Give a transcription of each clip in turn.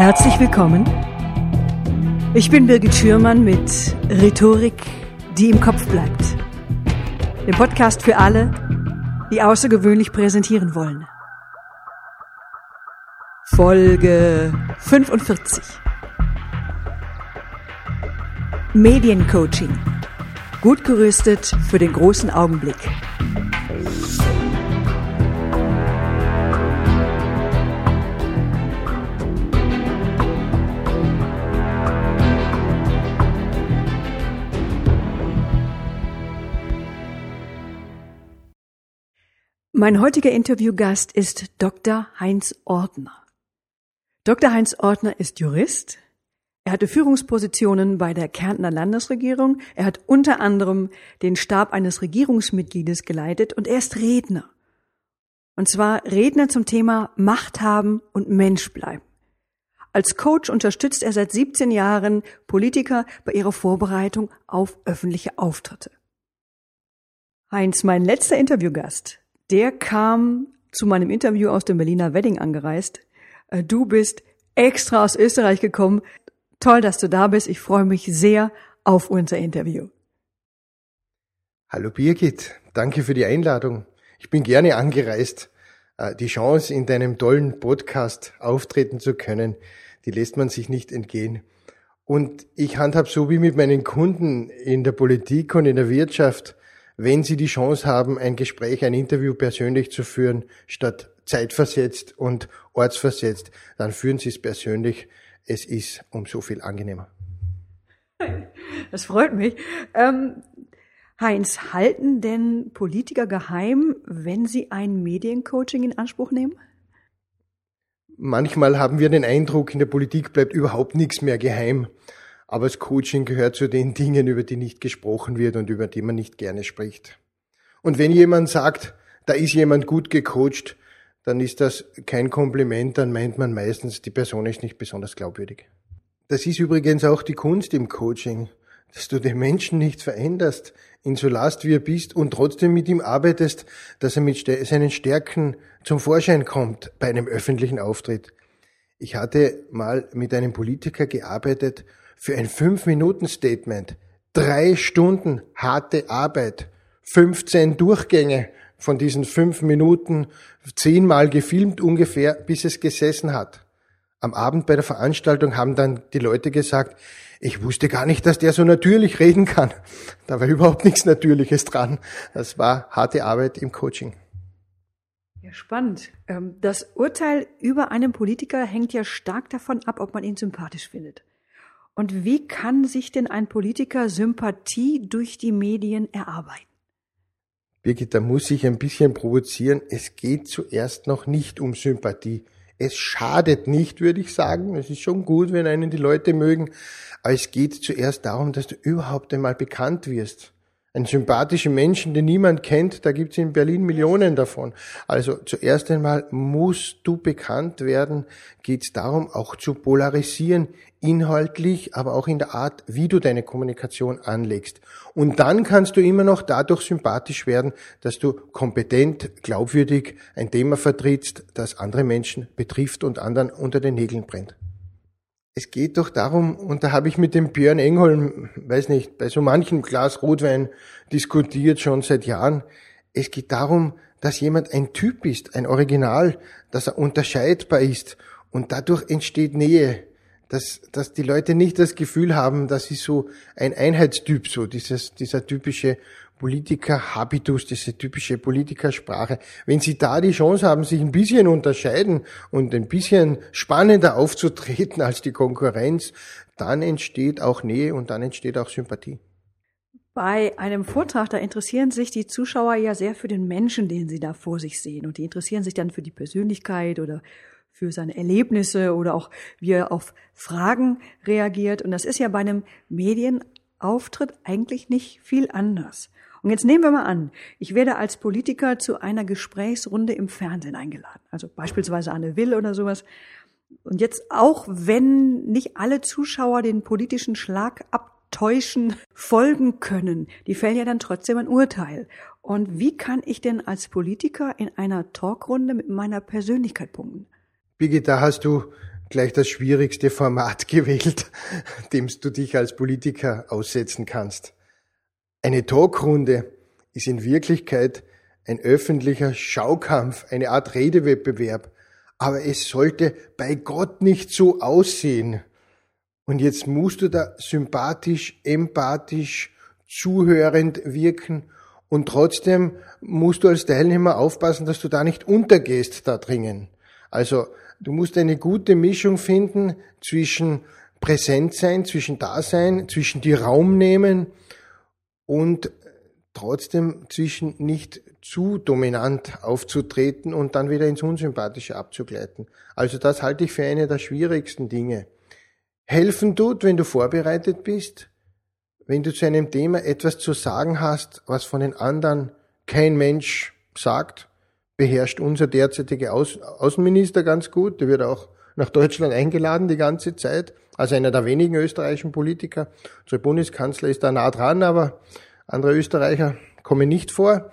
Herzlich willkommen. Ich bin Birgit Schürmann mit Rhetorik, die im Kopf bleibt. Dem Podcast für alle, die außergewöhnlich präsentieren wollen. Folge 45. Mediencoaching. Gut gerüstet für den großen Augenblick. Mein heutiger Interviewgast ist Dr. Heinz Ordner. Dr. Heinz Ordner ist Jurist. Er hatte Führungspositionen bei der Kärntner Landesregierung. Er hat unter anderem den Stab eines Regierungsmitgliedes geleitet und er ist Redner. Und zwar Redner zum Thema Macht haben und Mensch bleiben. Als Coach unterstützt er seit 17 Jahren Politiker bei ihrer Vorbereitung auf öffentliche Auftritte. Heinz, mein letzter Interviewgast, der kam zu meinem Interview aus dem Berliner Wedding angereist. Äh, du bist extra aus Österreich gekommen. Toll, dass du da bist. Ich freue mich sehr auf unser Interview. Hallo Birgit, danke für die Einladung. Ich bin gerne angereist. Äh, die Chance, in deinem tollen Podcast auftreten zu können, die lässt man sich nicht entgehen. Und ich handhab so wie mit meinen Kunden in der Politik und in der Wirtschaft wenn Sie die Chance haben, ein Gespräch, ein Interview persönlich zu führen, statt zeitversetzt und ortsversetzt, dann führen Sie es persönlich. Es ist um so viel angenehmer. Das freut mich. Ähm, Heinz, halten denn Politiker geheim, wenn sie ein Mediencoaching in Anspruch nehmen? Manchmal haben wir den Eindruck, in der Politik bleibt überhaupt nichts mehr geheim. Aber das Coaching gehört zu den Dingen, über die nicht gesprochen wird und über die man nicht gerne spricht. Und wenn jemand sagt, da ist jemand gut gecoacht, dann ist das kein Kompliment, dann meint man meistens, die Person ist nicht besonders glaubwürdig. Das ist übrigens auch die Kunst im Coaching, dass du den Menschen nicht veränderst, ihn so last wie er bist und trotzdem mit ihm arbeitest, dass er mit seinen Stärken zum Vorschein kommt bei einem öffentlichen Auftritt. Ich hatte mal mit einem Politiker gearbeitet für ein Fünf-Minuten-Statement drei Stunden harte Arbeit, 15 Durchgänge von diesen fünf Minuten, zehnmal gefilmt ungefähr, bis es gesessen hat. Am Abend bei der Veranstaltung haben dann die Leute gesagt, ich wusste gar nicht, dass der so natürlich reden kann. Da war überhaupt nichts Natürliches dran. Das war harte Arbeit im Coaching. Ja, spannend. Ähm, das Urteil über einen Politiker hängt ja stark davon ab, ob man ihn sympathisch findet. Und wie kann sich denn ein Politiker Sympathie durch die Medien erarbeiten? Birgit, da muss ich ein bisschen provozieren. Es geht zuerst noch nicht um Sympathie. Es schadet nicht, würde ich sagen. Es ist schon gut, wenn einen die Leute mögen. Aber es geht zuerst darum, dass du überhaupt einmal bekannt wirst. Einen sympathischen Menschen, den niemand kennt, da gibt's in Berlin Millionen davon. Also zuerst einmal musst du bekannt werden, geht's darum, auch zu polarisieren, inhaltlich, aber auch in der Art, wie du deine Kommunikation anlegst. Und dann kannst du immer noch dadurch sympathisch werden, dass du kompetent, glaubwürdig ein Thema vertrittst, das andere Menschen betrifft und anderen unter den Nägeln brennt. Es geht doch darum, und da habe ich mit dem Björn Engholm, weiß nicht, bei so manchem Glas Rotwein diskutiert schon seit Jahren. Es geht darum, dass jemand ein Typ ist, ein Original, dass er unterscheidbar ist und dadurch entsteht Nähe, dass, dass die Leute nicht das Gefühl haben, dass sie so ein Einheitstyp, so dieses, dieser typische Politiker-Habitus, diese typische Politikersprache. Wenn Sie da die Chance haben, sich ein bisschen unterscheiden und ein bisschen spannender aufzutreten als die Konkurrenz, dann entsteht auch Nähe und dann entsteht auch Sympathie. Bei einem Vortrag, da interessieren sich die Zuschauer ja sehr für den Menschen, den sie da vor sich sehen. Und die interessieren sich dann für die Persönlichkeit oder für seine Erlebnisse oder auch wie er auf Fragen reagiert. Und das ist ja bei einem Medienauftritt eigentlich nicht viel anders. Und jetzt nehmen wir mal an, ich werde als Politiker zu einer Gesprächsrunde im Fernsehen eingeladen, also beispielsweise Anne Will oder sowas. Und jetzt auch, wenn nicht alle Zuschauer den politischen Schlag abtäuschen, folgen können, die fällen ja dann trotzdem ein Urteil. Und wie kann ich denn als Politiker in einer Talkrunde mit meiner Persönlichkeit punkten? Birgit, da hast du gleich das schwierigste Format gewählt, dem du dich als Politiker aussetzen kannst. Eine Talkrunde ist in Wirklichkeit ein öffentlicher Schaukampf, eine Art Redewettbewerb. Aber es sollte bei Gott nicht so aussehen. Und jetzt musst du da sympathisch, empathisch, zuhörend wirken und trotzdem musst du als Teilnehmer aufpassen, dass du da nicht untergehst da dringen. Also du musst eine gute Mischung finden zwischen präsent sein, zwischen Dasein, zwischen die Raum nehmen und trotzdem zwischen nicht zu dominant aufzutreten und dann wieder ins Unsympathische abzugleiten. Also das halte ich für eine der schwierigsten Dinge. Helfen tut, wenn du vorbereitet bist, wenn du zu einem Thema etwas zu sagen hast, was von den anderen kein Mensch sagt, beherrscht unser derzeitiger Außenminister ganz gut. Der wird auch nach Deutschland eingeladen die ganze Zeit, als einer der wenigen österreichischen Politiker. Unser Bundeskanzler ist da nah dran, aber andere Österreicher kommen nicht vor.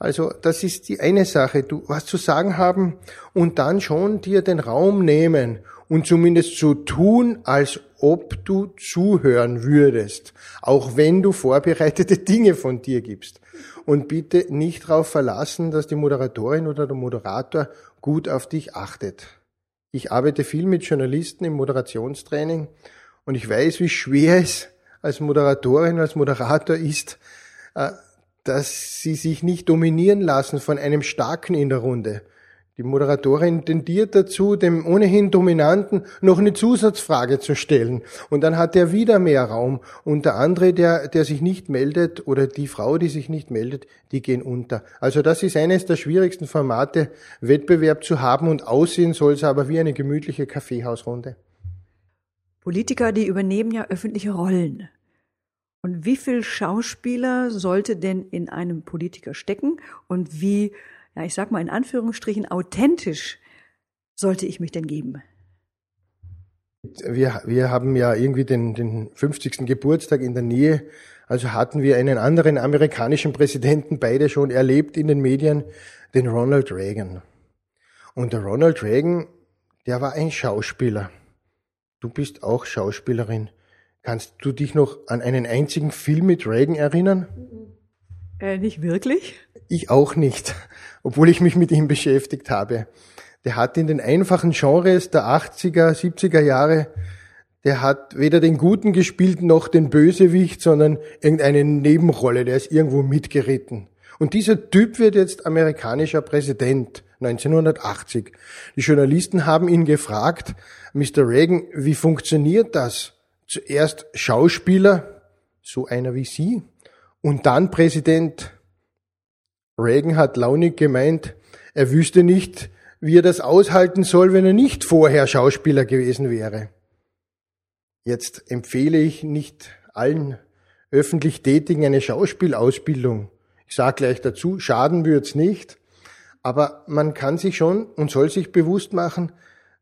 Also das ist die eine Sache, du was zu sagen haben und dann schon dir den Raum nehmen und zumindest so tun, als ob du zuhören würdest, auch wenn du vorbereitete Dinge von dir gibst. Und bitte nicht darauf verlassen, dass die Moderatorin oder der Moderator gut auf dich achtet. Ich arbeite viel mit Journalisten im Moderationstraining und ich weiß, wie schwer es als Moderatorin, als Moderator ist, äh, dass sie sich nicht dominieren lassen von einem Starken in der Runde. Die Moderatorin tendiert dazu, dem ohnehin Dominanten noch eine Zusatzfrage zu stellen. Und dann hat er wieder mehr Raum. Und der andere, der, der sich nicht meldet, oder die Frau, die sich nicht meldet, die gehen unter. Also das ist eines der schwierigsten Formate, Wettbewerb zu haben und aussehen soll es aber wie eine gemütliche Kaffeehausrunde. Politiker, die übernehmen ja öffentliche Rollen. Und wie viel Schauspieler sollte denn in einem Politiker stecken und wie, ja, ich sag mal in Anführungsstrichen, authentisch sollte ich mich denn geben? Wir, wir haben ja irgendwie den, den 50. Geburtstag in der Nähe, also hatten wir einen anderen amerikanischen Präsidenten beide schon erlebt in den Medien, den Ronald Reagan. Und der Ronald Reagan, der war ein Schauspieler. Du bist auch Schauspielerin. Kannst du dich noch an einen einzigen Film mit Reagan erinnern? Äh, nicht wirklich? Ich auch nicht, obwohl ich mich mit ihm beschäftigt habe. Der hat in den einfachen Genres der 80er, 70er Jahre, der hat weder den Guten gespielt noch den Bösewicht, sondern irgendeine Nebenrolle, der ist irgendwo mitgeritten. Und dieser Typ wird jetzt amerikanischer Präsident 1980. Die Journalisten haben ihn gefragt, Mr. Reagan, wie funktioniert das? zuerst Schauspieler, so einer wie Sie, und dann Präsident. Reagan hat launig gemeint, er wüsste nicht, wie er das aushalten soll, wenn er nicht vorher Schauspieler gewesen wäre. Jetzt empfehle ich nicht allen öffentlich Tätigen eine Schauspielausbildung. Ich sage gleich dazu, schaden wird's nicht, aber man kann sich schon und soll sich bewusst machen,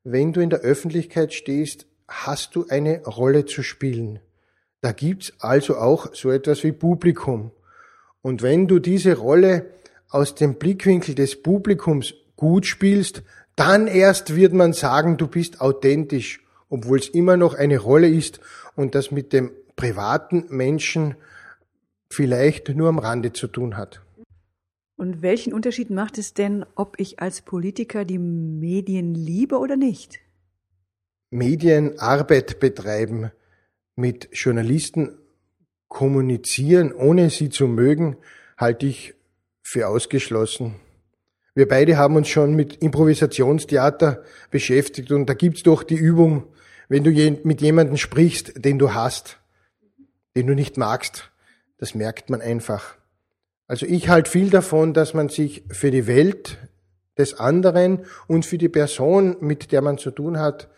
wenn du in der Öffentlichkeit stehst, hast du eine Rolle zu spielen. Da gibt's also auch so etwas wie Publikum. Und wenn du diese Rolle aus dem Blickwinkel des Publikums gut spielst, dann erst wird man sagen, du bist authentisch, obwohl es immer noch eine Rolle ist und das mit dem privaten Menschen vielleicht nur am Rande zu tun hat. Und welchen Unterschied macht es denn, ob ich als Politiker die Medien liebe oder nicht? Medienarbeit betreiben, mit Journalisten kommunizieren, ohne sie zu mögen, halte ich für ausgeschlossen. Wir beide haben uns schon mit Improvisationstheater beschäftigt und da gibt's doch die Übung, wenn du mit jemandem sprichst, den du hast, den du nicht magst, das merkt man einfach. Also ich halte viel davon, dass man sich für die Welt des anderen und für die Person, mit der man zu tun hat,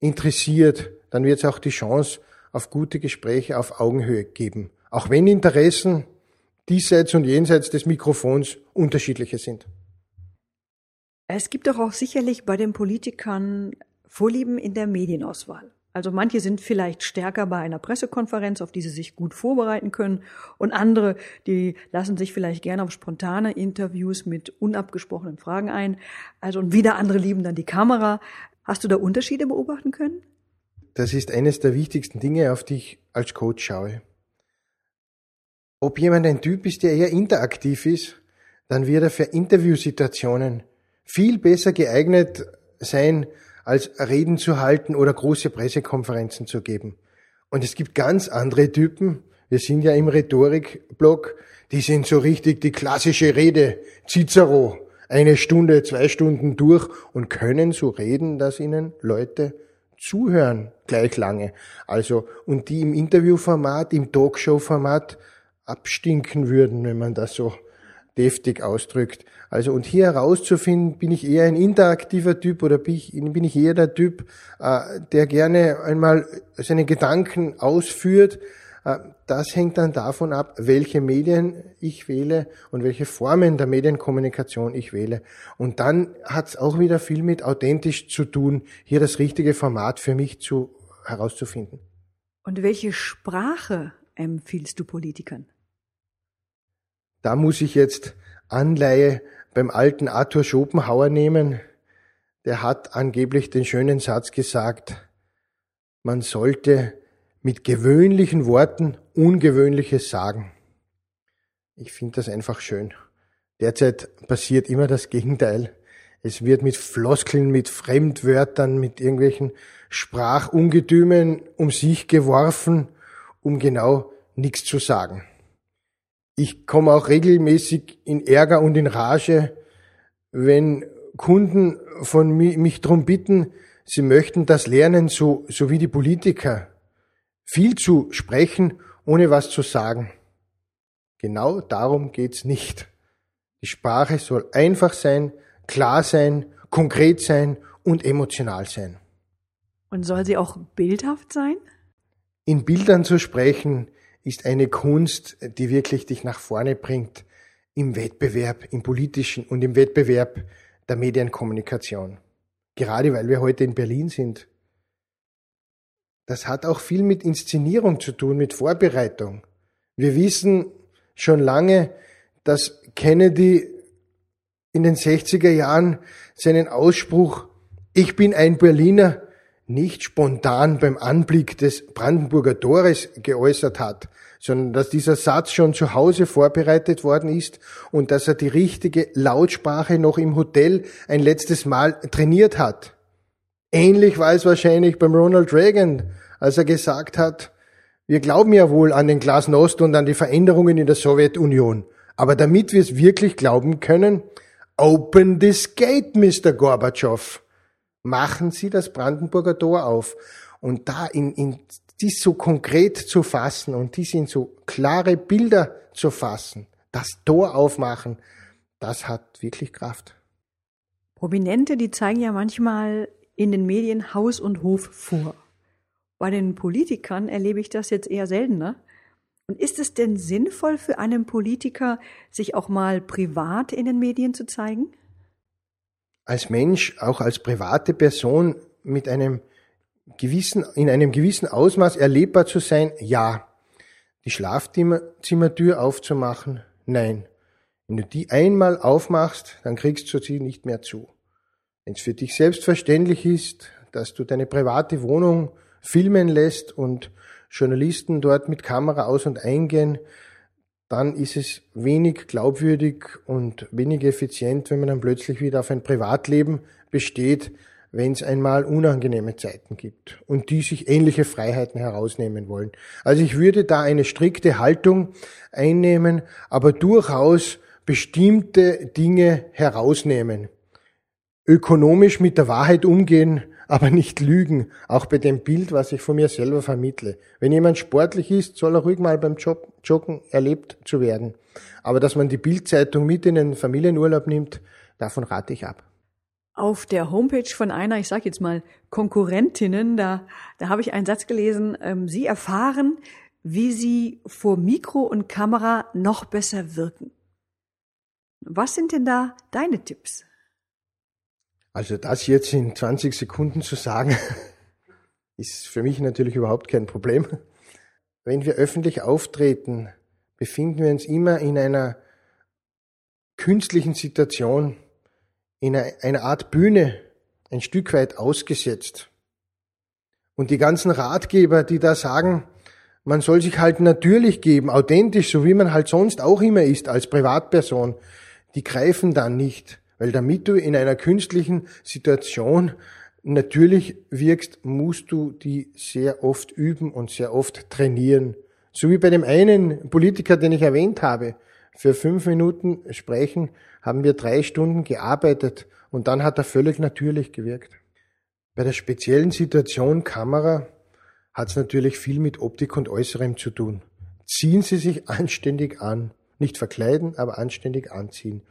interessiert, dann wird es auch die Chance auf gute Gespräche auf Augenhöhe geben. Auch wenn Interessen diesseits und jenseits des Mikrofons unterschiedliche sind. Es gibt doch auch sicherlich bei den Politikern Vorlieben in der Medienauswahl. Also manche sind vielleicht stärker bei einer Pressekonferenz, auf die sie sich gut vorbereiten können, und andere, die lassen sich vielleicht gerne auf spontane Interviews mit unabgesprochenen Fragen ein. Also und wieder andere lieben dann die Kamera. Hast du da Unterschiede beobachten können? Das ist eines der wichtigsten Dinge, auf die ich als Coach schaue. Ob jemand ein Typ ist, der eher interaktiv ist, dann wird er für Interviewsituationen viel besser geeignet sein, als Reden zu halten oder große Pressekonferenzen zu geben. Und es gibt ganz andere Typen, wir sind ja im Rhetorikblock, die sind so richtig die klassische Rede, Cicero, eine Stunde, zwei Stunden durch und können so reden, dass ihnen Leute zuhören gleich lange. Also, und die im Interviewformat, im Talkshow-Format abstinken würden, wenn man das so deftig ausdrückt. Also und hier herauszufinden, bin ich eher ein interaktiver Typ oder bin ich, bin ich eher der Typ, äh, der gerne einmal seine Gedanken ausführt. Äh, das hängt dann davon ab, welche Medien ich wähle und welche Formen der Medienkommunikation ich wähle. Und dann hat es auch wieder viel mit authentisch zu tun, hier das richtige Format für mich zu herauszufinden. Und welche Sprache empfiehlst du Politikern? Da muss ich jetzt Anleihe beim alten Arthur Schopenhauer nehmen. Der hat angeblich den schönen Satz gesagt, man sollte mit gewöhnlichen Worten Ungewöhnliches sagen. Ich finde das einfach schön. Derzeit passiert immer das Gegenteil. Es wird mit Floskeln, mit Fremdwörtern, mit irgendwelchen Sprachungetümen um sich geworfen, um genau nichts zu sagen. Ich komme auch regelmäßig in Ärger und in Rage, wenn Kunden von mich, mich darum bitten, sie möchten das lernen, so, so wie die Politiker, viel zu sprechen, ohne was zu sagen. Genau darum geht's nicht. Die Sprache soll einfach sein, klar sein, konkret sein und emotional sein. Und soll sie auch bildhaft sein? In Bildern zu sprechen ist eine Kunst, die wirklich dich nach vorne bringt im Wettbewerb, im politischen und im Wettbewerb der Medienkommunikation. Gerade weil wir heute in Berlin sind. Das hat auch viel mit Inszenierung zu tun, mit Vorbereitung. Wir wissen schon lange, dass Kennedy in den 60er Jahren seinen Ausspruch Ich bin ein Berliner nicht spontan beim Anblick des Brandenburger Tores geäußert hat, sondern dass dieser Satz schon zu Hause vorbereitet worden ist und dass er die richtige Lautsprache noch im Hotel ein letztes Mal trainiert hat. Ähnlich war es wahrscheinlich beim Ronald Reagan, als er gesagt hat, wir glauben ja wohl an den Glasnost und an die Veränderungen in der Sowjetunion. Aber damit wir es wirklich glauben können, open this gate, Mr. Gorbatschow machen Sie das Brandenburger Tor auf. Und da in, in dies so konkret zu fassen und dies in so klare Bilder zu fassen, das Tor aufmachen, das hat wirklich Kraft. Prominente, die zeigen ja manchmal in den Medien Haus und Hof vor. Bei den Politikern erlebe ich das jetzt eher seltener. Und ist es denn sinnvoll für einen Politiker, sich auch mal privat in den Medien zu zeigen? Als Mensch, auch als private Person mit einem gewissen, in einem gewissen Ausmaß erlebbar zu sein? Ja. Die Schlafzimmertür aufzumachen? Nein. Wenn du die einmal aufmachst, dann kriegst du sie nicht mehr zu. Wenn es für dich selbstverständlich ist, dass du deine private Wohnung filmen lässt und Journalisten dort mit Kamera aus und eingehen, dann ist es wenig glaubwürdig und wenig effizient, wenn man dann plötzlich wieder auf ein Privatleben besteht, wenn es einmal unangenehme Zeiten gibt und die sich ähnliche Freiheiten herausnehmen wollen. Also ich würde da eine strikte Haltung einnehmen, aber durchaus bestimmte Dinge herausnehmen. Ökonomisch mit der Wahrheit umgehen, aber nicht lügen, auch bei dem Bild, was ich von mir selber vermittle. Wenn jemand sportlich ist, soll er ruhig mal beim Joggen erlebt zu werden. Aber dass man die Bildzeitung mit in den Familienurlaub nimmt, davon rate ich ab. Auf der Homepage von einer, ich sage jetzt mal, Konkurrentinnen, da, da habe ich einen Satz gelesen, ähm, Sie erfahren, wie Sie vor Mikro und Kamera noch besser wirken. Was sind denn da deine Tipps? Also das jetzt in 20 Sekunden zu sagen, ist für mich natürlich überhaupt kein Problem. Wenn wir öffentlich auftreten, befinden wir uns immer in einer künstlichen Situation, in einer Art Bühne, ein Stück weit ausgesetzt. Und die ganzen Ratgeber, die da sagen, man soll sich halt natürlich geben, authentisch, so wie man halt sonst auch immer ist als Privatperson, die greifen dann nicht. Weil damit du in einer künstlichen Situation natürlich wirkst, musst du die sehr oft üben und sehr oft trainieren. So wie bei dem einen Politiker, den ich erwähnt habe. Für fünf Minuten sprechen haben wir drei Stunden gearbeitet und dann hat er völlig natürlich gewirkt. Bei der speziellen Situation Kamera hat es natürlich viel mit Optik und Äußerem zu tun. Ziehen Sie sich anständig an. Nicht verkleiden, aber anständig anziehen.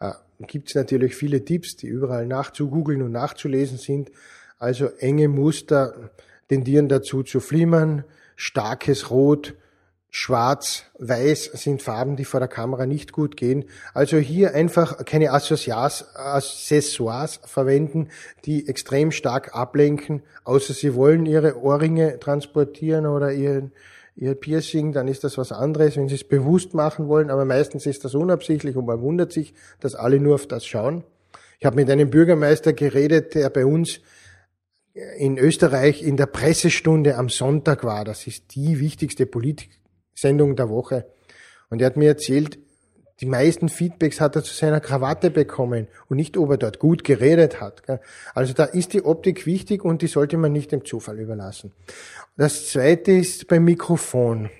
Äh, Gibt es natürlich viele Tipps, die überall nachzugoogeln und nachzulesen sind. Also enge Muster tendieren dazu zu flimmern, starkes Rot, Schwarz, Weiß sind Farben, die vor der Kamera nicht gut gehen. Also hier einfach keine Accessoires, Accessoires verwenden, die extrem stark ablenken, außer Sie wollen Ihre Ohrringe transportieren oder Ihren, Ihr Piercing, dann ist das was anderes, wenn Sie es bewusst machen wollen, aber meistens ist das unabsichtlich und man wundert sich, dass alle nur auf das schauen. Ich habe mit einem Bürgermeister geredet, der bei uns in Österreich in der Pressestunde am Sonntag war. Das ist die wichtigste Politik Sendung der Woche. Und er hat mir erzählt, die meisten Feedbacks hat er zu seiner Krawatte bekommen und nicht, ob er dort gut geredet hat. Also da ist die Optik wichtig und die sollte man nicht dem Zufall überlassen. Das zweite ist beim Mikrofon.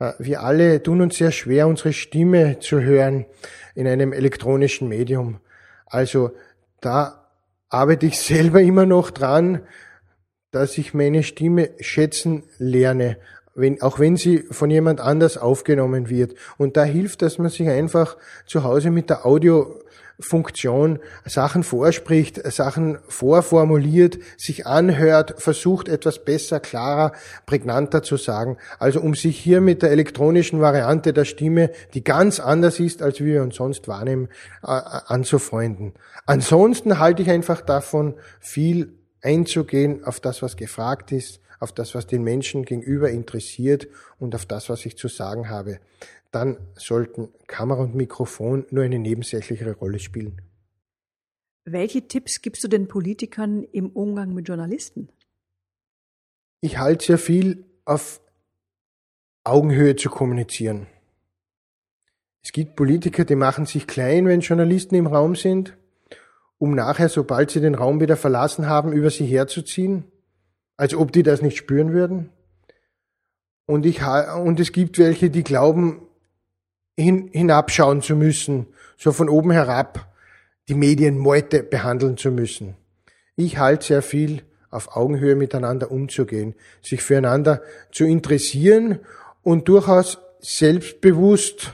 Äh, wir alle tun uns sehr schwer, unsere Stimme zu hören in einem elektronischen Medium. Also da arbeite ich selber immer noch dran, dass ich meine Stimme schätzen lerne wenn, auch wenn sie von jemand anders aufgenommen wird. Und da hilft, dass man sich einfach zu Hause mit der Audiofunktion Sachen vorspricht, Sachen vorformuliert, sich anhört, versucht etwas besser, klarer, prägnanter zu sagen. Also um sich hier mit der elektronischen Variante der Stimme, die ganz anders ist, als wir uns sonst wahrnehmen, anzufreunden. Ansonsten halte ich einfach davon, viel einzugehen auf das, was gefragt ist, auf das, was den Menschen gegenüber interessiert und auf das, was ich zu sagen habe, dann sollten Kamera und Mikrofon nur eine nebensächlichere Rolle spielen. Welche Tipps gibst du den Politikern im Umgang mit Journalisten? Ich halte sehr viel auf Augenhöhe zu kommunizieren. Es gibt Politiker, die machen sich klein, wenn Journalisten im Raum sind, um nachher, sobald sie den Raum wieder verlassen haben, über sie herzuziehen als ob die das nicht spüren würden. Und, ich, und es gibt welche, die glauben, hin, hinabschauen zu müssen, so von oben herab die Medienmeute behandeln zu müssen. Ich halte sehr viel auf Augenhöhe miteinander umzugehen, sich füreinander zu interessieren und durchaus selbstbewusst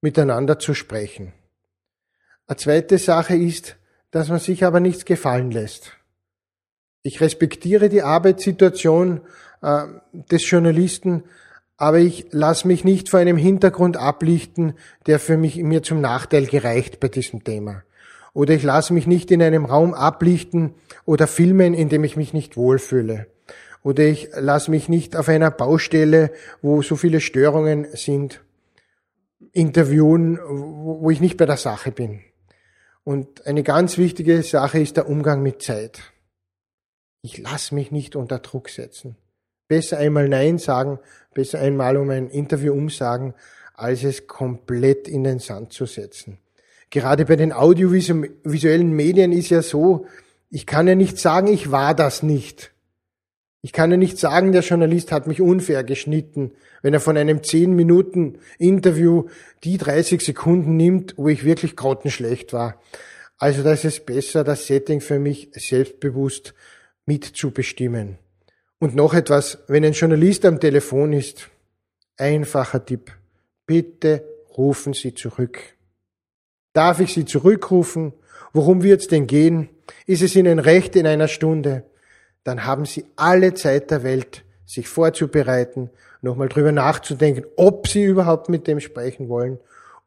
miteinander zu sprechen. Eine zweite Sache ist, dass man sich aber nichts gefallen lässt. Ich respektiere die Arbeitssituation äh, des Journalisten, aber ich lasse mich nicht vor einem Hintergrund ablichten, der für mich mir zum Nachteil gereicht bei diesem Thema. Oder ich lasse mich nicht in einem Raum ablichten oder filmen, in dem ich mich nicht wohlfühle. Oder ich lasse mich nicht auf einer Baustelle, wo so viele Störungen sind, interviewen, wo ich nicht bei der Sache bin. Und eine ganz wichtige Sache ist der Umgang mit Zeit. Ich lass mich nicht unter Druck setzen. Besser einmal Nein sagen, besser einmal um ein Interview umsagen, als es komplett in den Sand zu setzen. Gerade bei den audiovisuellen Medien ist ja so, ich kann ja nicht sagen, ich war das nicht. Ich kann ja nicht sagen, der Journalist hat mich unfair geschnitten, wenn er von einem 10 Minuten Interview die 30 Sekunden nimmt, wo ich wirklich grottenschlecht war. Also das ist besser, das Setting für mich selbstbewusst mitzubestimmen. Und noch etwas, wenn ein Journalist am Telefon ist, einfacher Tipp, bitte rufen Sie zurück. Darf ich Sie zurückrufen? Worum wird es denn gehen? Ist es Ihnen recht in einer Stunde? Dann haben Sie alle Zeit der Welt, sich vorzubereiten, nochmal drüber nachzudenken, ob Sie überhaupt mit dem sprechen wollen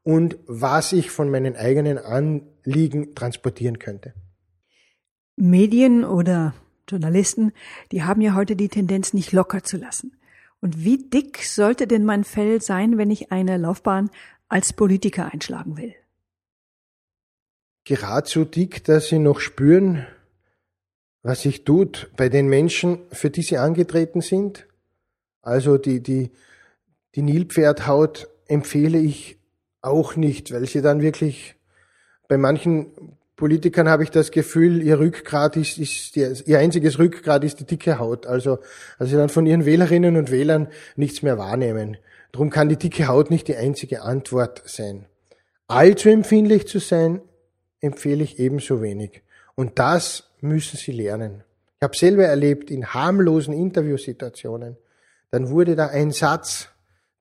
und was ich von meinen eigenen Anliegen transportieren könnte. Medien oder Journalisten, die haben ja heute die Tendenz, nicht locker zu lassen. Und wie dick sollte denn mein Fell sein, wenn ich eine Laufbahn als Politiker einschlagen will? Gerade so dick, dass Sie noch spüren, was sich tut bei den Menschen, für die sie angetreten sind. Also die, die, die Nilpferdhaut empfehle ich auch nicht, weil sie dann wirklich bei manchen Politikern habe ich das Gefühl, ihr Rückgrat ist, ist die, ihr einziges Rückgrat ist die dicke Haut. Also, also sie dann von ihren Wählerinnen und Wählern nichts mehr wahrnehmen. Darum kann die dicke Haut nicht die einzige Antwort sein. Allzu empfindlich zu sein, empfehle ich ebenso wenig. Und das müssen sie lernen. Ich habe selber erlebt in harmlosen Interviewsituationen. Dann wurde da ein Satz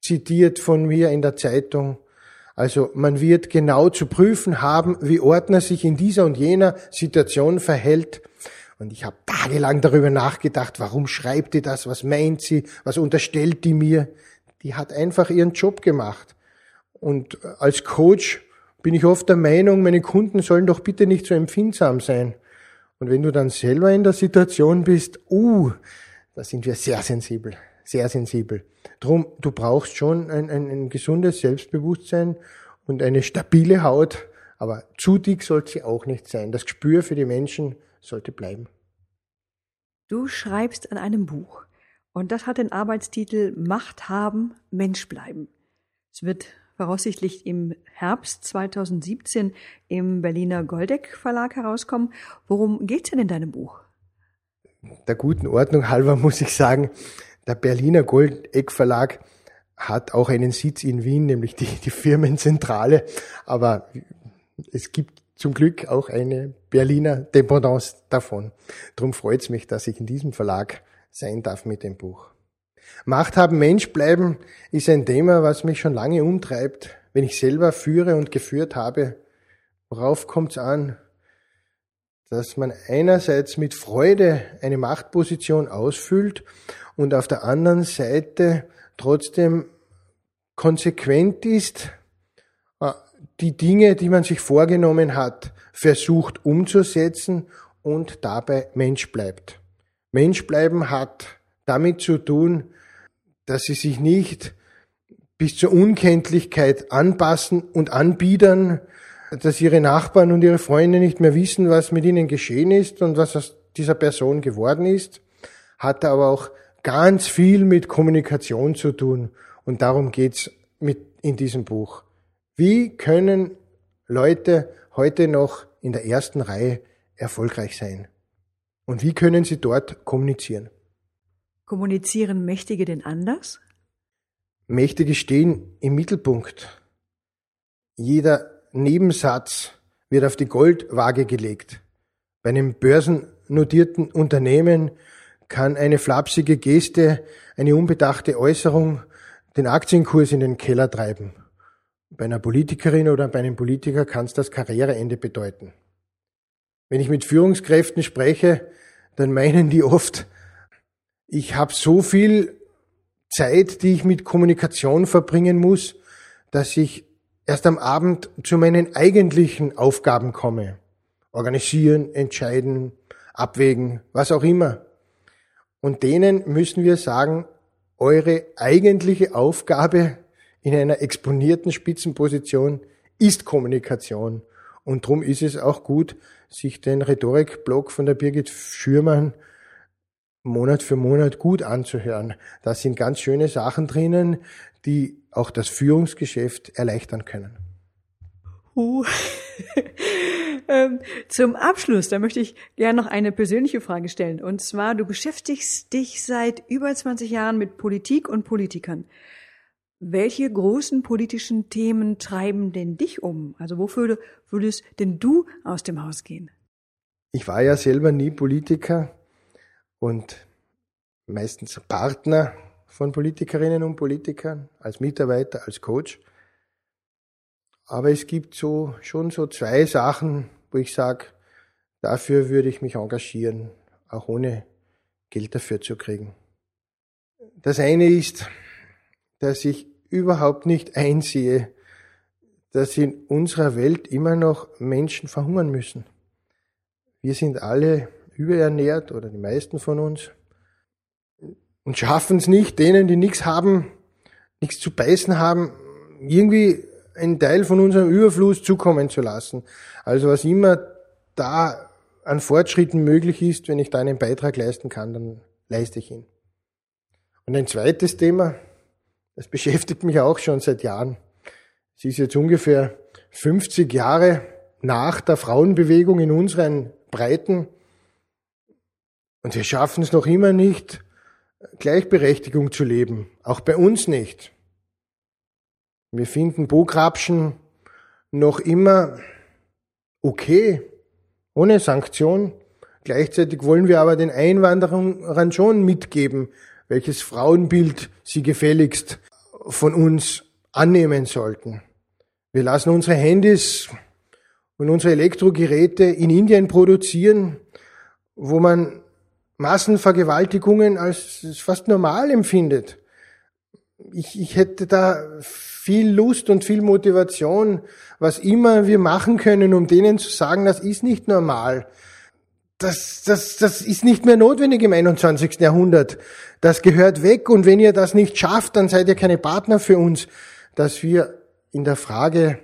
zitiert von mir in der Zeitung also man wird genau zu prüfen haben, wie Ordner sich in dieser und jener Situation verhält. Und ich habe tagelang darüber nachgedacht, warum schreibt die das, was meint sie, was unterstellt die mir. Die hat einfach ihren Job gemacht. Und als Coach bin ich oft der Meinung, meine Kunden sollen doch bitte nicht so empfindsam sein. Und wenn du dann selber in der Situation bist, uh, da sind wir sehr sensibel sehr sensibel. Drum, du brauchst schon ein, ein, ein gesundes Selbstbewusstsein und eine stabile Haut, aber zu dick sollte sie auch nicht sein. Das Gespür für die Menschen sollte bleiben. Du schreibst an einem Buch und das hat den Arbeitstitel Macht haben, Mensch bleiben. Es wird voraussichtlich im Herbst 2017 im Berliner Goldeck Verlag herauskommen. Worum geht's denn in deinem Buch? Der guten Ordnung halber muss ich sagen, der Berliner Goldeck Verlag hat auch einen Sitz in Wien, nämlich die, die Firmenzentrale. Aber es gibt zum Glück auch eine Berliner Dependance davon. Darum freut es mich, dass ich in diesem Verlag sein darf mit dem Buch. Macht haben, Mensch bleiben ist ein Thema, was mich schon lange umtreibt. Wenn ich selber führe und geführt habe, worauf kommt es an? Dass man einerseits mit Freude eine Machtposition ausfüllt und auf der anderen Seite trotzdem konsequent ist, äh, die Dinge, die man sich vorgenommen hat, versucht umzusetzen und dabei Mensch bleibt. Mensch bleiben hat damit zu tun, dass sie sich nicht bis zur Unkenntlichkeit anpassen und anbiedern, dass ihre Nachbarn und ihre Freunde nicht mehr wissen, was mit ihnen geschehen ist und was aus dieser Person geworden ist, hat aber auch ganz viel mit Kommunikation zu tun. Und darum geht's mit in diesem Buch. Wie können Leute heute noch in der ersten Reihe erfolgreich sein? Und wie können sie dort kommunizieren? Kommunizieren Mächtige denn anders? Mächtige stehen im Mittelpunkt. Jeder Nebensatz wird auf die Goldwaage gelegt. Bei einem börsennotierten Unternehmen kann eine flapsige Geste, eine unbedachte Äußerung den Aktienkurs in den Keller treiben. Bei einer Politikerin oder bei einem Politiker kann es das Karriereende bedeuten. Wenn ich mit Führungskräften spreche, dann meinen die oft, ich habe so viel Zeit, die ich mit Kommunikation verbringen muss, dass ich erst am Abend zu meinen eigentlichen Aufgaben komme. Organisieren, entscheiden, abwägen, was auch immer. Und denen müssen wir sagen, eure eigentliche Aufgabe in einer exponierten Spitzenposition ist Kommunikation. Und darum ist es auch gut, sich den Rhetorikblog von der Birgit Schürmann Monat für Monat gut anzuhören. Da sind ganz schöne Sachen drinnen, die auch das Führungsgeschäft erleichtern können. Uh. Zum Abschluss, da möchte ich gerne noch eine persönliche Frage stellen. Und zwar, du beschäftigst dich seit über 20 Jahren mit Politik und Politikern. Welche großen politischen Themen treiben denn dich um? Also wofür würdest denn du aus dem Haus gehen? Ich war ja selber nie Politiker und meistens Partner von Politikerinnen und Politikern, als Mitarbeiter, als Coach. Aber es gibt so schon so zwei Sachen, wo ich sage, dafür würde ich mich engagieren, auch ohne Geld dafür zu kriegen. Das eine ist, dass ich überhaupt nicht einsehe, dass in unserer Welt immer noch Menschen verhungern müssen. Wir sind alle überernährt oder die meisten von uns und schaffen es nicht, denen, die nichts haben, nichts zu beißen haben, irgendwie einen Teil von unserem Überfluss zukommen zu lassen. Also was immer da an Fortschritten möglich ist, wenn ich da einen Beitrag leisten kann, dann leiste ich ihn. Und ein zweites Thema, das beschäftigt mich auch schon seit Jahren. Es ist jetzt ungefähr 50 Jahre nach der Frauenbewegung in unseren Breiten. Und wir schaffen es noch immer nicht, Gleichberechtigung zu leben. Auch bei uns nicht. Wir finden Bograbschen noch immer okay, ohne Sanktion. Gleichzeitig wollen wir aber den Einwanderern schon mitgeben, welches Frauenbild sie gefälligst von uns annehmen sollten. Wir lassen unsere Handys und unsere Elektrogeräte in Indien produzieren, wo man Massenvergewaltigungen als fast normal empfindet. Ich, ich hätte da viel Lust und viel Motivation, was immer wir machen können, um denen zu sagen, das ist nicht normal. Das, das, das ist nicht mehr notwendig im 21. Jahrhundert. Das gehört weg und wenn ihr das nicht schafft, dann seid ihr keine Partner für uns, dass wir in der Frage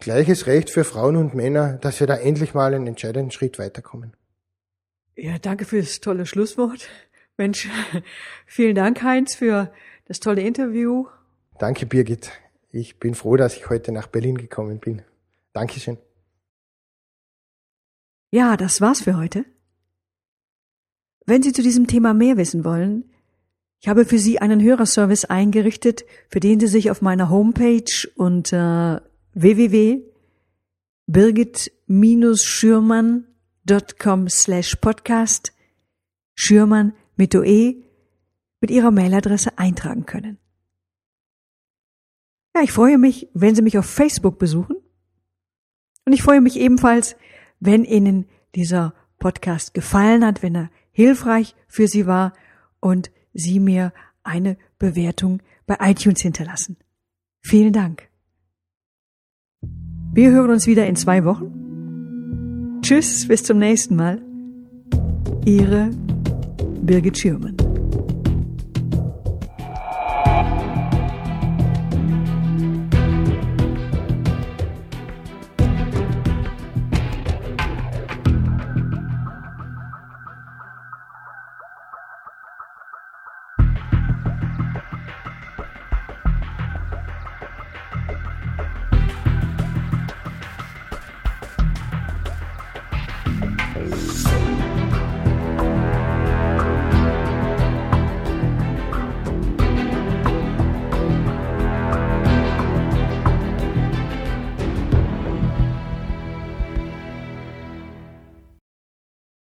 gleiches Recht für Frauen und Männer, dass wir da endlich mal einen entscheidenden Schritt weiterkommen. Ja, danke fürs tolle Schlusswort. Mensch, vielen Dank, Heinz, für das tolle Interview. Danke, Birgit. Ich bin froh, dass ich heute nach Berlin gekommen bin. Dankeschön. Ja, das war's für heute. Wenn Sie zu diesem Thema mehr wissen wollen, ich habe für Sie einen Hörerservice eingerichtet, für den Sie sich auf meiner Homepage unter www.birgit-schürmann com slash podcast Schürmann mit OE mit Ihrer Mailadresse eintragen können. Ja, ich freue mich, wenn Sie mich auf Facebook besuchen. Und ich freue mich ebenfalls, wenn Ihnen dieser Podcast gefallen hat, wenn er hilfreich für Sie war und Sie mir eine Bewertung bei iTunes hinterlassen. Vielen Dank. Wir hören uns wieder in zwei Wochen. Tschüss, bis zum nächsten Mal. Ihre Birgit Schürmann.